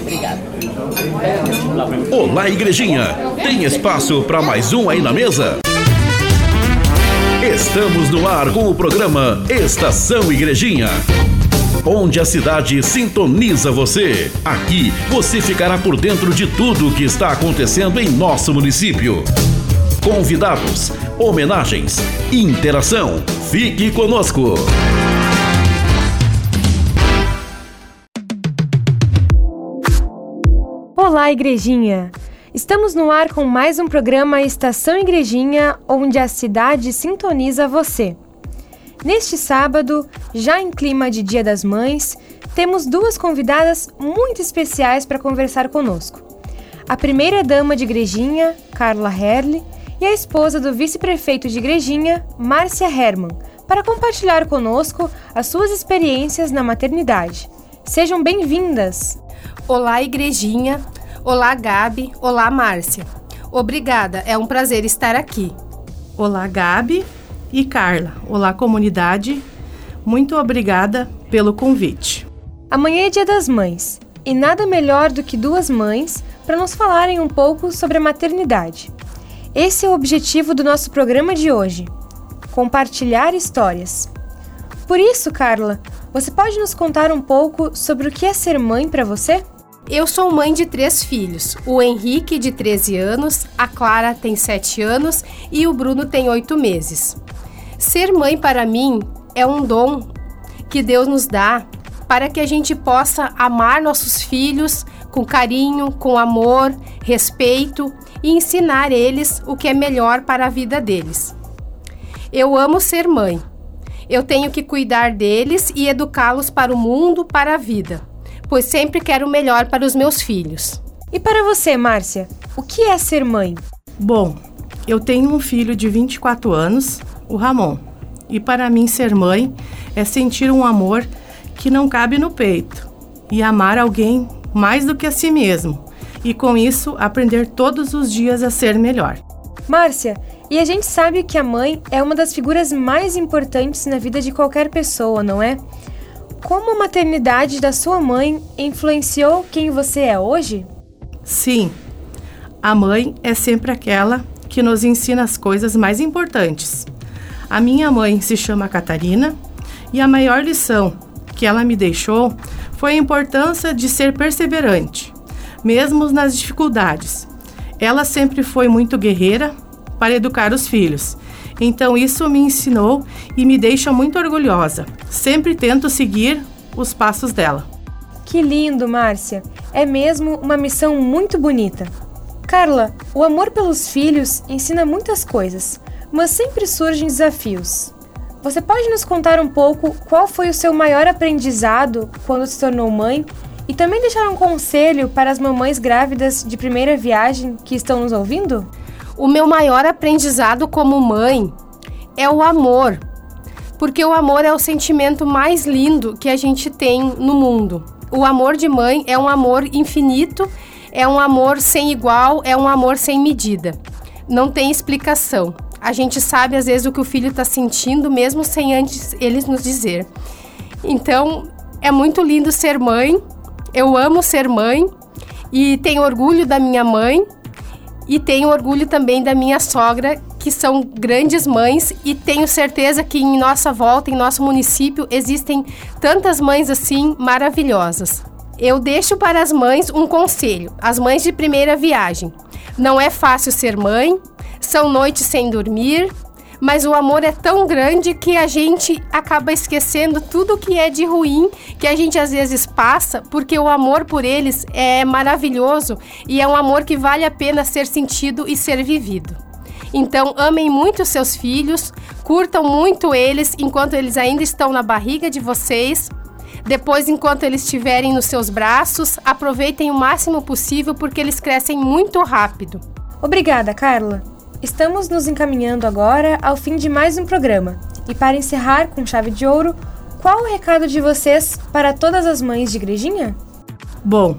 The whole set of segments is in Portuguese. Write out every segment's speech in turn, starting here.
Obrigada. Olá, igrejinha. Tem espaço para mais um aí na mesa? Estamos no ar com o programa Estação Igrejinha. Onde a cidade sintoniza você. Aqui você ficará por dentro de tudo o que está acontecendo em nosso município. Convidados, homenagens, interação. Fique conosco. Olá, igrejinha! Estamos no ar com mais um programa Estação Igrejinha, onde a cidade sintoniza você. Neste sábado, já em clima de Dia das Mães, temos duas convidadas muito especiais para conversar conosco. A primeira dama de Igrejinha, Carla Herle, e a esposa do vice-prefeito de Igrejinha, Márcia Herman, para compartilhar conosco as suas experiências na maternidade. Sejam bem-vindas! Olá, Igrejinha! Olá, Gabi! Olá, Márcia! Obrigada, é um prazer estar aqui. Olá, Gabi e Carla. Olá, comunidade. Muito obrigada pelo convite. Amanhã é Dia das Mães e nada melhor do que duas mães para nos falarem um pouco sobre a maternidade. Esse é o objetivo do nosso programa de hoje: compartilhar histórias. Por isso, Carla, você pode nos contar um pouco sobre o que é ser mãe para você? Eu sou mãe de três filhos: o Henrique, de 13 anos, a Clara tem 7 anos e o Bruno tem 8 meses. Ser mãe para mim é um dom que Deus nos dá para que a gente possa amar nossos filhos com carinho, com amor, respeito e ensinar eles o que é melhor para a vida deles. Eu amo ser mãe. Eu tenho que cuidar deles e educá-los para o mundo, para a vida, pois sempre quero o melhor para os meus filhos. E para você, Márcia, o que é ser mãe? Bom, eu tenho um filho de 24 anos, o Ramon. E para mim ser mãe é sentir um amor que não cabe no peito e amar alguém mais do que a si mesmo. E com isso aprender todos os dias a ser melhor. Márcia, e a gente sabe que a mãe é uma das figuras mais importantes na vida de qualquer pessoa, não é? Como a maternidade da sua mãe influenciou quem você é hoje? Sim, a mãe é sempre aquela que nos ensina as coisas mais importantes. A minha mãe se chama Catarina e a maior lição que ela me deixou foi a importância de ser perseverante, mesmo nas dificuldades. Ela sempre foi muito guerreira para educar os filhos. Então isso me ensinou e me deixa muito orgulhosa. Sempre tento seguir os passos dela. Que lindo, Márcia! É mesmo uma missão muito bonita. Carla, o amor pelos filhos ensina muitas coisas, mas sempre surgem desafios. Você pode nos contar um pouco qual foi o seu maior aprendizado quando se tornou mãe e também deixar um conselho para as mamães grávidas de primeira viagem que estão nos ouvindo? O meu maior aprendizado como mãe é o amor, porque o amor é o sentimento mais lindo que a gente tem no mundo. O amor de mãe é um amor infinito, é um amor sem igual, é um amor sem medida. Não tem explicação. A gente sabe às vezes o que o filho está sentindo, mesmo sem antes eles nos dizer. Então, é muito lindo ser mãe. Eu amo ser mãe e tenho orgulho da minha mãe e tenho orgulho também da minha sogra, que são grandes mães e tenho certeza que em nossa volta, em nosso município, existem tantas mães assim maravilhosas. Eu deixo para as mães um conselho, as mães de primeira viagem. Não é fácil ser mãe, são noites sem dormir, mas o amor é tão grande que a gente acaba esquecendo tudo que é de ruim que a gente às vezes passa, porque o amor por eles é maravilhoso e é um amor que vale a pena ser sentido e ser vivido. Então, amem muito seus filhos, curtam muito eles enquanto eles ainda estão na barriga de vocês. Depois, enquanto eles estiverem nos seus braços, aproveitem o máximo possível porque eles crescem muito rápido. Obrigada, Carla. Estamos nos encaminhando agora ao fim de mais um programa. E para encerrar com chave de ouro, qual o recado de vocês para todas as mães de igrejinha? Bom,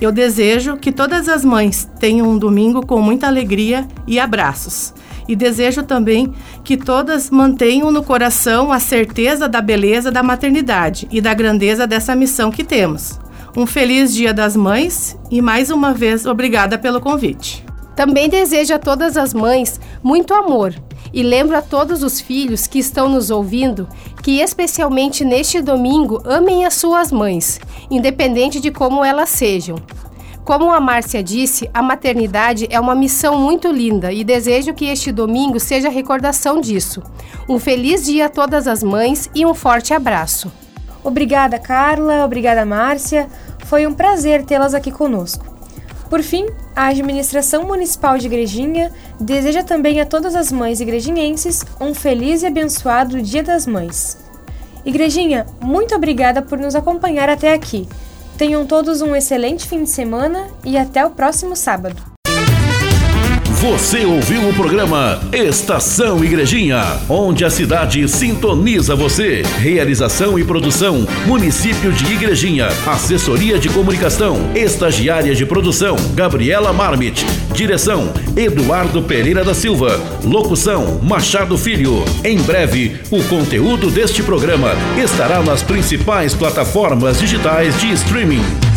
eu desejo que todas as mães tenham um domingo com muita alegria e abraços. E desejo também que todas mantenham no coração a certeza da beleza da maternidade e da grandeza dessa missão que temos. Um feliz Dia das Mães e mais uma vez obrigada pelo convite. Também desejo a todas as mães muito amor e lembro a todos os filhos que estão nos ouvindo que, especialmente neste domingo, amem as suas mães, independente de como elas sejam. Como a Márcia disse, a maternidade é uma missão muito linda e desejo que este domingo seja recordação disso. Um feliz dia a todas as mães e um forte abraço. Obrigada, Carla. Obrigada, Márcia. Foi um prazer tê-las aqui conosco. Por fim, a Administração Municipal de Igrejinha deseja também a todas as mães igrejinhenses um feliz e abençoado Dia das Mães. Igrejinha, muito obrigada por nos acompanhar até aqui. Tenham todos um excelente fim de semana e até o próximo sábado. Você ouviu o programa Estação Igrejinha, onde a cidade sintoniza você. Realização e produção: Município de Igrejinha. Assessoria de Comunicação, Estagiária de Produção, Gabriela Marmit. Direção: Eduardo Pereira da Silva. Locução: Machado Filho. Em breve, o conteúdo deste programa estará nas principais plataformas digitais de streaming.